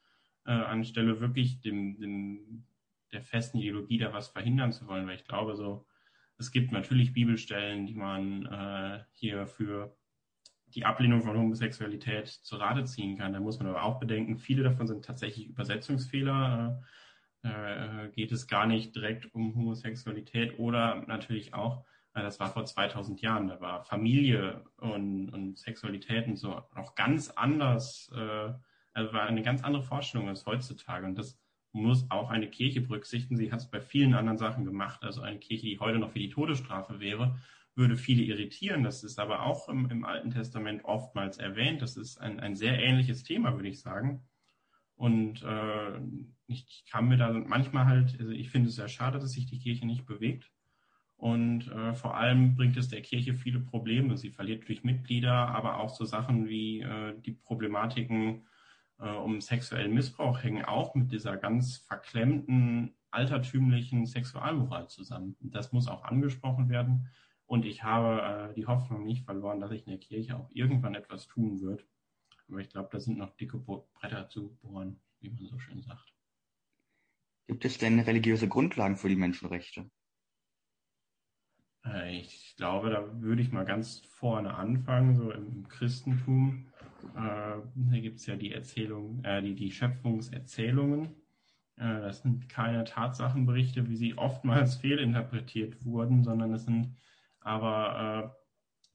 C: äh, anstelle wirklich dem, dem, der festen Ideologie da was verhindern zu wollen. Weil ich glaube, so, es gibt natürlich Bibelstellen, die man äh, hier für die Ablehnung von Homosexualität zu Rate ziehen kann. Da muss man aber auch bedenken, viele davon sind tatsächlich Übersetzungsfehler. Äh, äh geht es gar nicht direkt um Homosexualität oder natürlich auch das war vor 2000 Jahren, da war Familie und, und Sexualität und so noch ganz anders, äh, also war eine ganz andere Vorstellung als heutzutage. Und das muss auch eine Kirche berücksichtigen. Sie hat es bei vielen anderen Sachen gemacht. Also eine Kirche, die heute noch für die Todesstrafe wäre, würde viele irritieren. Das ist aber auch im, im Alten Testament oftmals erwähnt. Das ist ein, ein sehr ähnliches Thema, würde ich sagen. Und äh, ich kann mir da manchmal halt, also ich finde es sehr schade, dass sich die Kirche nicht bewegt. Und äh, vor allem bringt es der Kirche viele Probleme. Sie verliert durch Mitglieder, aber auch so Sachen wie äh, die Problematiken äh, um sexuellen Missbrauch hängen auch mit dieser ganz verklemmten, altertümlichen Sexualmoral zusammen. Das muss auch angesprochen werden. Und ich habe äh, die Hoffnung nicht verloren, dass sich in der Kirche auch irgendwann etwas tun wird. Aber ich glaube, da sind noch dicke Bretter zu bohren, wie man so schön sagt.
B: Gibt es denn religiöse Grundlagen für die Menschenrechte?
C: Äh, ich glaube, da würde ich mal ganz vorne anfangen, so im Christentum. Äh, da gibt es ja die Erzählung, äh, die, die Schöpfungserzählungen. Äh, das sind keine Tatsachenberichte, wie sie oftmals fehlinterpretiert wurden, sondern es sind aber äh,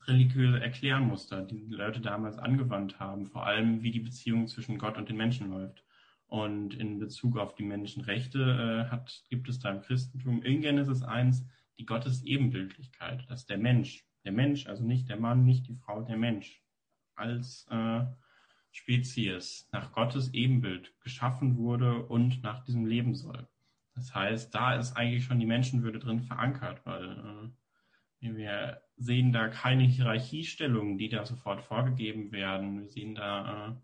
C: religiöse Erklärmuster, die die Leute damals angewandt haben, vor allem wie die Beziehung zwischen Gott und den Menschen läuft. Und in Bezug auf die Menschenrechte äh, hat, gibt es da im Christentum in Genesis 1 die Gottes Ebenbildlichkeit, dass der Mensch, der Mensch, also nicht der Mann, nicht die Frau, der Mensch als äh, Spezies nach Gottes Ebenbild geschaffen wurde und nach diesem leben soll. Das heißt, da ist eigentlich schon die Menschenwürde drin verankert, weil äh, wir sehen da keine Hierarchiestellungen, die da sofort vorgegeben werden. Wir sehen da, äh,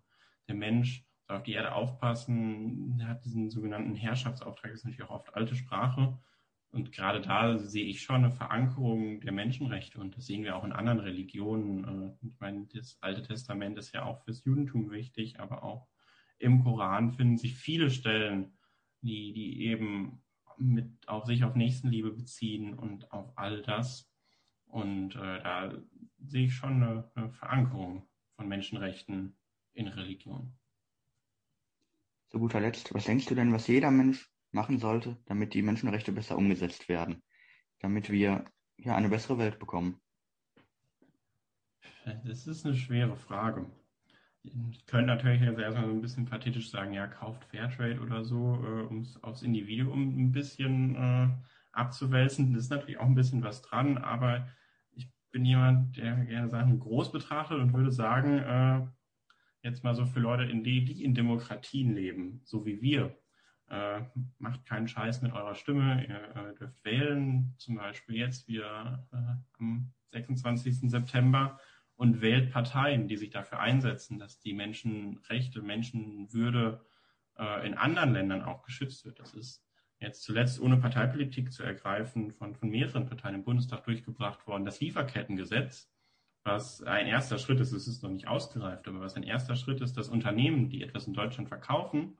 C: der Mensch soll auf die Erde aufpassen, der hat diesen sogenannten Herrschaftsauftrag, das ist natürlich auch oft alte Sprache, und gerade da sehe ich schon eine Verankerung der Menschenrechte und das sehen wir auch in anderen Religionen. Äh, ich meine, das Alte Testament ist ja auch fürs Judentum wichtig, aber auch im Koran finden sich viele Stellen, die, die eben mit auf sich auf Nächstenliebe beziehen und auf all das. Und äh, da sehe ich schon eine, eine Verankerung von Menschenrechten in Religion.
B: Zu guter Letzt, was denkst du denn, was jeder Mensch machen sollte, damit die Menschenrechte besser umgesetzt werden, damit wir ja eine bessere Welt bekommen?
C: Das ist eine schwere Frage. Ich könnte natürlich jetzt erstmal so ein bisschen pathetisch sagen, ja, kauft Fairtrade oder so, äh, um es aufs Individuum ein bisschen äh, abzuwälzen. Das ist natürlich auch ein bisschen was dran, aber bin jemand, der gerne Sachen groß betrachtet und würde sagen, äh, jetzt mal so für Leute, in die, die in Demokratien leben, so wie wir, äh, macht keinen Scheiß mit eurer Stimme, ihr äh, dürft wählen, zum Beispiel jetzt wieder äh, am 26. September und wählt Parteien, die sich dafür einsetzen, dass die Menschenrechte, Menschenwürde äh, in anderen Ländern auch geschützt wird. Das ist jetzt zuletzt ohne Parteipolitik zu ergreifen von, von mehreren Parteien im Bundestag durchgebracht worden. Das Lieferkettengesetz, was ein erster Schritt ist, es ist noch nicht ausgereift, aber was ein erster Schritt ist, dass Unternehmen, die etwas in Deutschland verkaufen,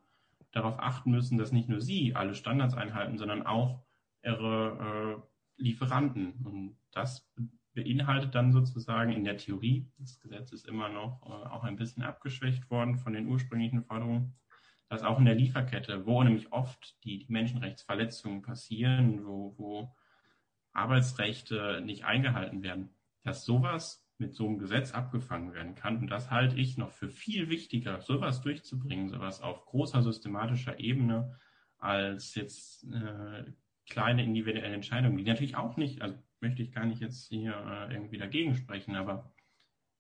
C: darauf achten müssen, dass nicht nur sie alle Standards einhalten, sondern auch ihre äh, Lieferanten. Und das beinhaltet dann sozusagen in der Theorie, das Gesetz ist immer noch äh, auch ein bisschen abgeschwächt worden von den ursprünglichen Forderungen, dass auch in der Lieferkette, wo nämlich oft die, die Menschenrechtsverletzungen passieren, wo, wo Arbeitsrechte nicht eingehalten werden, dass sowas mit so einem Gesetz abgefangen werden kann. Und das halte ich noch für viel wichtiger, sowas durchzubringen, sowas auf großer systematischer Ebene, als jetzt äh, kleine individuelle Entscheidungen, die natürlich auch nicht, also möchte ich gar nicht jetzt hier äh, irgendwie dagegen sprechen, aber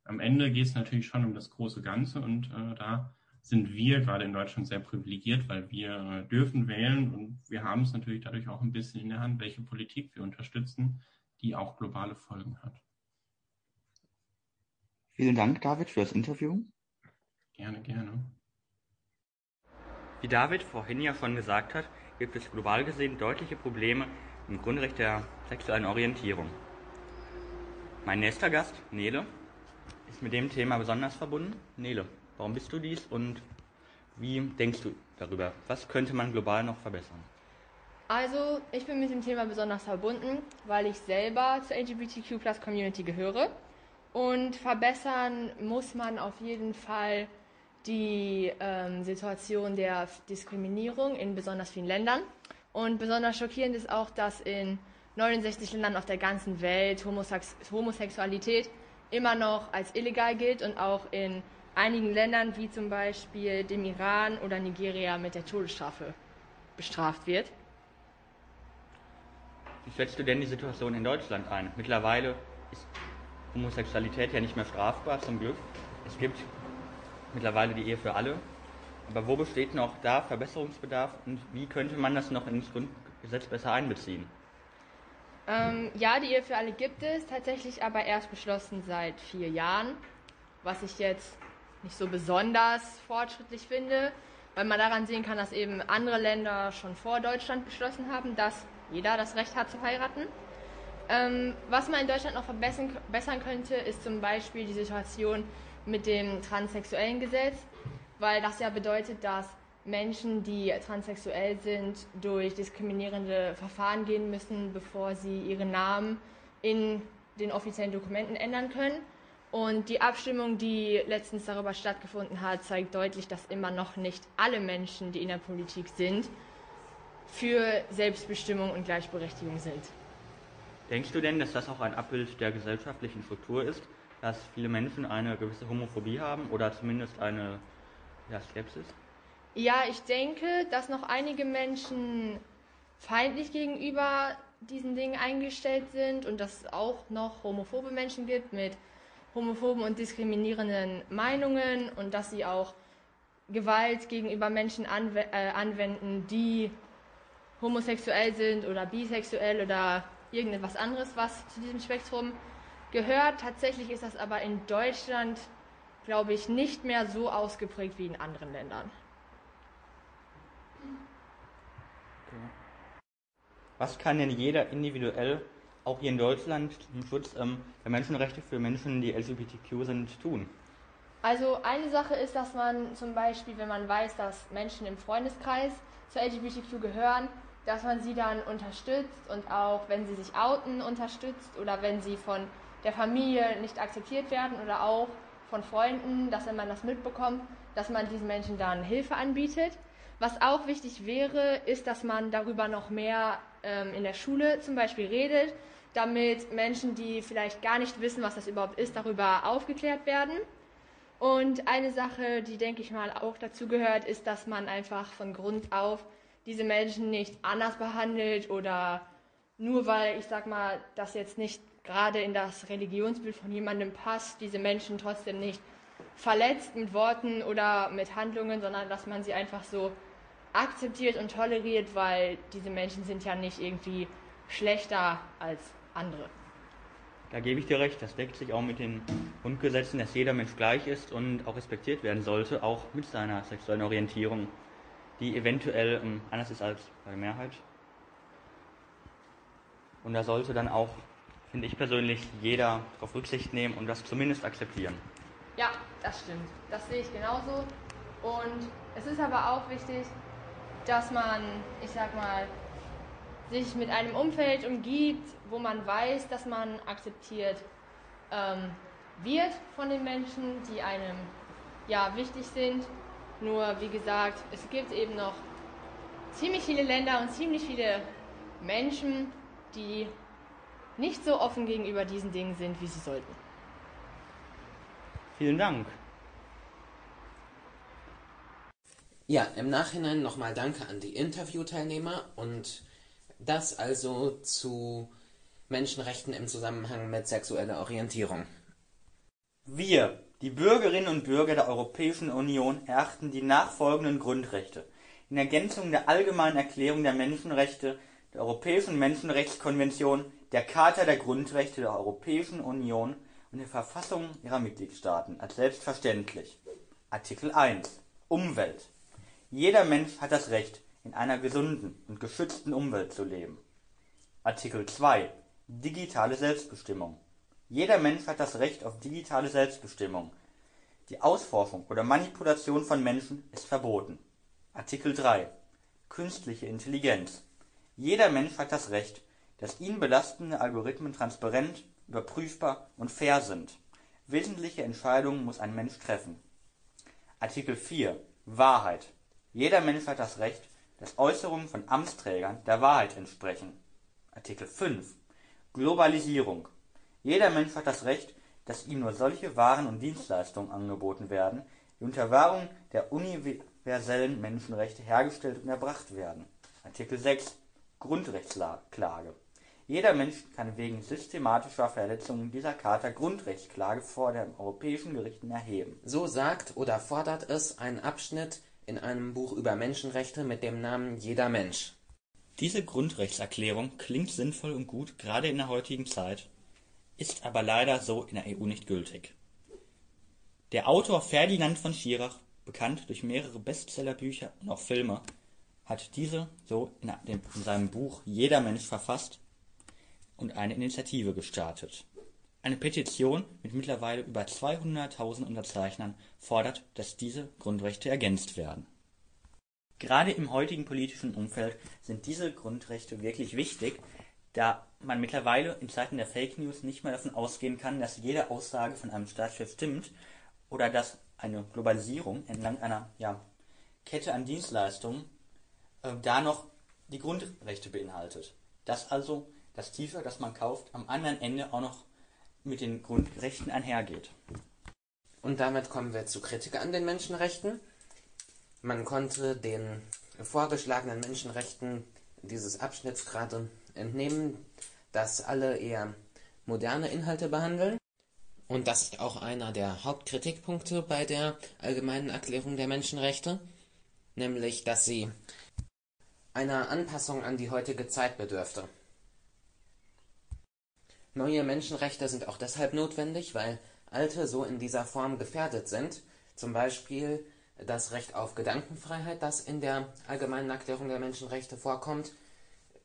C: am Ende geht es natürlich schon um das große Ganze und äh, da sind wir gerade in Deutschland sehr privilegiert, weil wir dürfen wählen und wir haben es natürlich dadurch auch ein bisschen in der Hand, welche Politik wir unterstützen, die auch globale Folgen hat.
B: Vielen Dank, David, für das Interview.
C: Gerne, gerne.
B: Wie David vorhin ja schon gesagt hat, gibt es global gesehen deutliche Probleme im Grundrecht der sexuellen Orientierung. Mein nächster Gast, Nele, ist mit dem Thema besonders verbunden. Nele, warum bist du dies und wie denkst du darüber? Was könnte man global noch verbessern?
D: Also, ich bin mit dem Thema besonders verbunden, weil ich selber zur LGBTQ Community gehöre. Und verbessern muss man auf jeden Fall die ähm, Situation der Diskriminierung in besonders vielen Ländern. Und besonders schockierend ist auch, dass in 69 Ländern auf der ganzen Welt Homosex Homosexualität immer noch als illegal gilt und auch in einigen Ländern wie zum Beispiel dem Iran oder Nigeria mit der Todesstrafe bestraft wird.
B: Wie schätzt du denn die Situation in Deutschland ein? Mittlerweile ist Homosexualität ja nicht mehr strafbar, zum Glück. Es gibt mittlerweile die Ehe für alle. Aber wo besteht noch da Verbesserungsbedarf und wie könnte man das noch ins Grundgesetz besser einbeziehen?
D: Ähm, ja, die Ehe für alle gibt es, tatsächlich aber erst beschlossen seit vier Jahren, was ich jetzt nicht so besonders fortschrittlich finde, weil man daran sehen kann, dass eben andere Länder schon vor Deutschland beschlossen haben, dass jeder das Recht hat zu heiraten. Ähm, was man in Deutschland noch verbessern könnte, ist zum Beispiel die Situation mit dem transsexuellen Gesetz, weil das ja bedeutet, dass Menschen, die transsexuell sind, durch diskriminierende Verfahren gehen müssen, bevor sie ihren Namen in den offiziellen Dokumenten ändern können. Und die Abstimmung, die letztens darüber stattgefunden hat, zeigt deutlich, dass immer noch nicht alle Menschen, die in der Politik sind, für Selbstbestimmung und Gleichberechtigung sind.
B: Denkst du denn, dass das auch ein Abbild der gesellschaftlichen Struktur ist, dass viele Menschen eine gewisse Homophobie haben oder zumindest eine ja, Skepsis?
D: Ja, ich denke, dass noch einige Menschen feindlich gegenüber diesen Dingen eingestellt sind und dass es auch noch homophobe Menschen gibt mit homophoben und diskriminierenden Meinungen und dass sie auch Gewalt gegenüber Menschen anw äh, anwenden, die homosexuell sind oder bisexuell oder irgendetwas anderes, was zu diesem Spektrum gehört. Tatsächlich ist das aber in Deutschland, glaube ich, nicht mehr so ausgeprägt wie in anderen Ländern.
B: Was kann denn jeder individuell, auch hier in Deutschland, zum Schutz ähm, der Menschenrechte für Menschen, die LGBTQ sind, tun?
D: Also eine Sache ist, dass man zum Beispiel, wenn man weiß, dass Menschen im Freundeskreis zur LGBTQ gehören, dass man sie dann unterstützt und auch wenn sie sich outen unterstützt oder wenn sie von der Familie nicht akzeptiert werden oder auch von Freunden, dass wenn man das mitbekommt, dass man diesen Menschen dann Hilfe anbietet. Was auch wichtig wäre, ist, dass man darüber noch mehr ähm, in der Schule zum Beispiel redet, damit Menschen, die vielleicht gar nicht wissen, was das überhaupt ist, darüber aufgeklärt werden. Und eine Sache, die denke ich mal auch dazu gehört, ist, dass man einfach von Grund auf diese Menschen nicht anders behandelt oder nur weil, ich sag mal, das jetzt nicht gerade in das Religionsbild von jemandem passt, diese Menschen trotzdem nicht verletzt mit Worten oder mit Handlungen, sondern dass man sie einfach so akzeptiert und toleriert, weil diese Menschen sind ja nicht irgendwie schlechter als andere.
B: Da gebe ich dir recht, das deckt sich auch mit den Grundgesetzen, dass jeder Mensch gleich ist und auch respektiert werden sollte, auch mit seiner sexuellen Orientierung die eventuell ähm, anders ist als bei der Mehrheit. Und da sollte dann auch, finde ich persönlich, jeder darauf Rücksicht nehmen und das zumindest akzeptieren.
D: Ja, das stimmt. Das sehe ich genauso. Und es ist aber auch wichtig, dass man, ich sag mal, sich mit einem Umfeld umgibt, wo man weiß, dass man akzeptiert ähm, wird von den Menschen, die einem ja wichtig sind nur, wie gesagt, es gibt eben noch ziemlich viele Länder und ziemlich viele Menschen, die nicht so offen gegenüber diesen Dingen sind, wie sie sollten.
B: Vielen Dank.
A: Ja, im Nachhinein nochmal Danke an die Interviewteilnehmer und das also zu Menschenrechten im Zusammenhang mit sexueller Orientierung.
B: Wir die Bürgerinnen und Bürger der Europäischen Union erachten die nachfolgenden Grundrechte in Ergänzung der Allgemeinen Erklärung der Menschenrechte, der Europäischen Menschenrechtskonvention, der Charta der Grundrechte der Europäischen Union und der Verfassung ihrer Mitgliedstaaten als selbstverständlich. Artikel 1 Umwelt Jeder Mensch hat das Recht, in einer gesunden und geschützten Umwelt zu leben. Artikel 2 Digitale Selbstbestimmung Jeder Mensch hat das Recht auf digitale Selbstbestimmung. Die Ausforschung oder Manipulation von Menschen ist verboten. Artikel 3 Künstliche Intelligenz. Jeder Mensch hat das Recht, dass ihn belastende Algorithmen transparent, überprüfbar und fair sind. Wesentliche Entscheidungen muss ein Mensch treffen. Artikel 4 Wahrheit. Jeder Mensch hat das Recht, dass Äußerungen von Amtsträgern der Wahrheit entsprechen. Artikel 5 Globalisierung. Jeder Mensch hat das Recht, dass ihm nur solche Waren und Dienstleistungen angeboten werden, die unter Wahrung der universellen Menschenrechte hergestellt und erbracht werden. Artikel 6 Grundrechtsklage. Jeder Mensch kann wegen systematischer Verletzungen dieser Charta Grundrechtsklage vor den europäischen Gerichten erheben.
A: So sagt oder fordert es ein Abschnitt in einem Buch über Menschenrechte mit dem Namen Jeder Mensch.
B: Diese Grundrechtserklärung klingt sinnvoll und gut, gerade in der heutigen Zeit, ist aber leider so in der EU nicht gültig. Der Autor Ferdinand von Schirach, bekannt durch mehrere Bestsellerbücher und auch Filme, hat diese so in, seinem Buch Jeder Mensch verfasst und eine Initiative gestartet. Eine Petition mit mittlerweile über 200.000 Unterzeichnern fordert, dass diese Grundrechte ergänzt werden. Gerade im heutigen politischen Umfeld sind diese Grundrechte wirklich wichtig, da man mittlerweile in Zeiten der Fake News nicht mehr davon ausgehen kann, dass jede Aussage von einem Staatschef stimmt oder dass eine Globalisierung entlang einer ja, Kette an Dienstleistungen äh, da noch die Grundrechte beinhaltet. Dass also das T-Shirt, das man kauft, am anderen Ende auch noch mit den Grundrechten einhergeht.
A: Und damit kommen wir zu Kritik an den Menschenrechten. Man konnte den vorgeschlagenen Menschenrechten dieses Abschnitts gerade entnehmen, dass alle eher moderne Inhalte behandeln. Und das ist auch einer der Hauptkritikpunkte bei der Allgemeinen Erklärung der Menschenrechte, nämlich dass sie einer Anpassung an die heutige Zeit bedürfte. Neue Menschenrechte sind auch deshalb notwendig, weil alte so in dieser Form gefährdet sind, zum Beispiel das Recht auf Gedankenfreiheit, das in der Allgemeinen Erklärung der Menschenrechte vorkommt,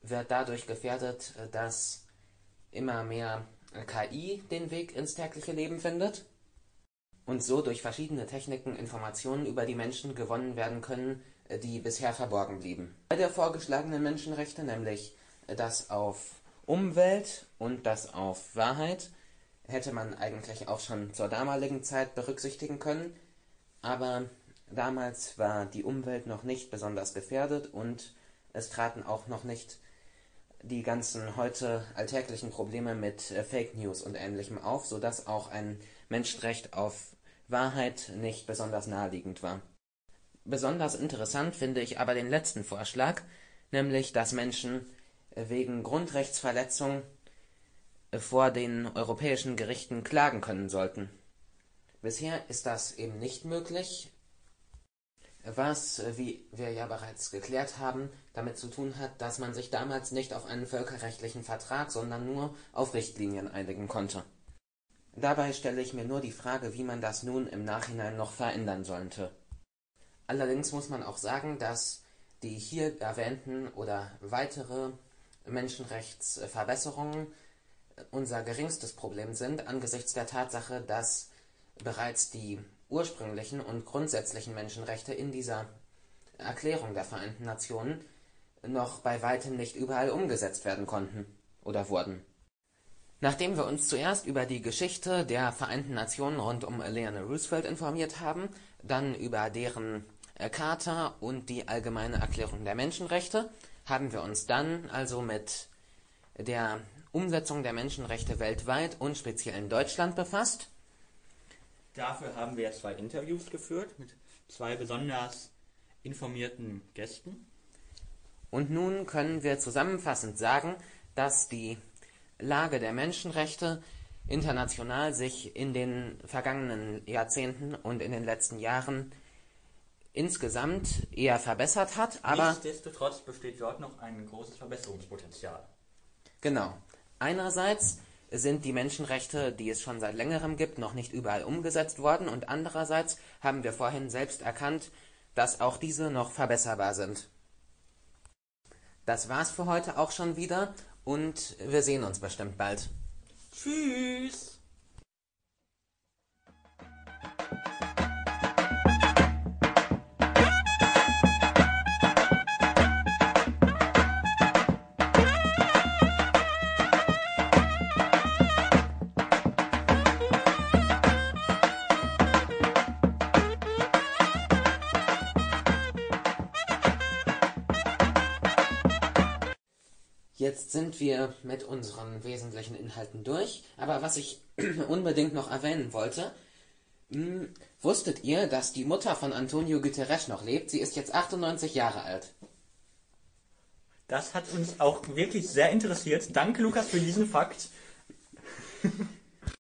A: wird dadurch gefährdet, dass immer mehr KI den Weg ins tägliche Leben findet und so durch verschiedene Techniken Informationen über die Menschen gewonnen werden können, die bisher verborgen blieben. Bei der vorgeschlagenen Menschenrechte, nämlich das auf Umwelt und das auf Wahrheit, hätte man eigentlich auch schon zur damaligen Zeit berücksichtigen können, aber damals war die Umwelt noch nicht besonders gefährdet und es traten auch noch nicht die ganzen heute alltäglichen Probleme mit äh, Fake News und ähnlichem auf, sodass auch ein Menschenrecht auf Wahrheit nicht besonders naheliegend war. Besonders interessant finde ich aber den letzten Vorschlag, nämlich dass Menschen wegen Grundrechtsverletzung äh, vor den europäischen Gerichten klagen können sollten. Bisher ist das eben nicht möglich, was, wie wir ja bereits geklärt haben, damit zu tun hat, dass man sich damals nicht auf einen völkerrechtlichen Vertrag, sondern nur auf Richtlinien einigen konnte. Dabei stelle ich mir nur die Frage, wie man das nun im Nachhinein noch verändern sollte. Allerdings muss man auch sagen, dass die hier erwähnten oder weitere Menschenrechtsverbesserungen unser geringstes Problem sind angesichts der Tatsache, dass bereits die ursprünglichen und grundsätzlichen Menschenrechte in dieser Erklärung der Vereinten Nationen noch bei weitem nicht überall umgesetzt werden konnten oder wurden. Nachdem wir uns zuerst über die Geschichte der Vereinten Nationen rund um Eleanor Roosevelt informiert haben, dann über deren Charta und die Allgemeine Erklärung der Menschenrechte, haben wir uns dann also mit der Umsetzung der Menschenrechte weltweit und speziell in Deutschland befasst
B: Dafür haben wir zwei Interviews geführt mit zwei besonders informierten Gästen.
A: Und nun können wir zusammenfassend sagen, dass die Lage der Menschenrechte international sich in den vergangenen Jahrzehnten und in den letzten Jahren insgesamt eher verbessert hat, aber
B: nichtsdestotrotz besteht dort noch ein großes Verbesserungspotenzial.
A: Genau. Einerseits sind die Menschenrechte, die es schon seit längerem gibt, noch nicht überall umgesetzt worden und andererseits haben wir vorhin selbst erkannt, dass auch diese noch verbesserbar sind. Das war's für heute auch schon wieder und wir sehen uns bestimmt bald.
B: Tschüss!
A: Jetzt sind wir mit unseren wesentlichen Inhalten durch, aber was ich unbedingt noch erwähnen wollte, mh, wusstet ihr, dass die Mutter von Antonio Guterres noch lebt? Sie ist jetzt 98 Jahre alt.
B: Das hat uns auch wirklich sehr interessiert. Danke, Lukas, für diesen Fakt.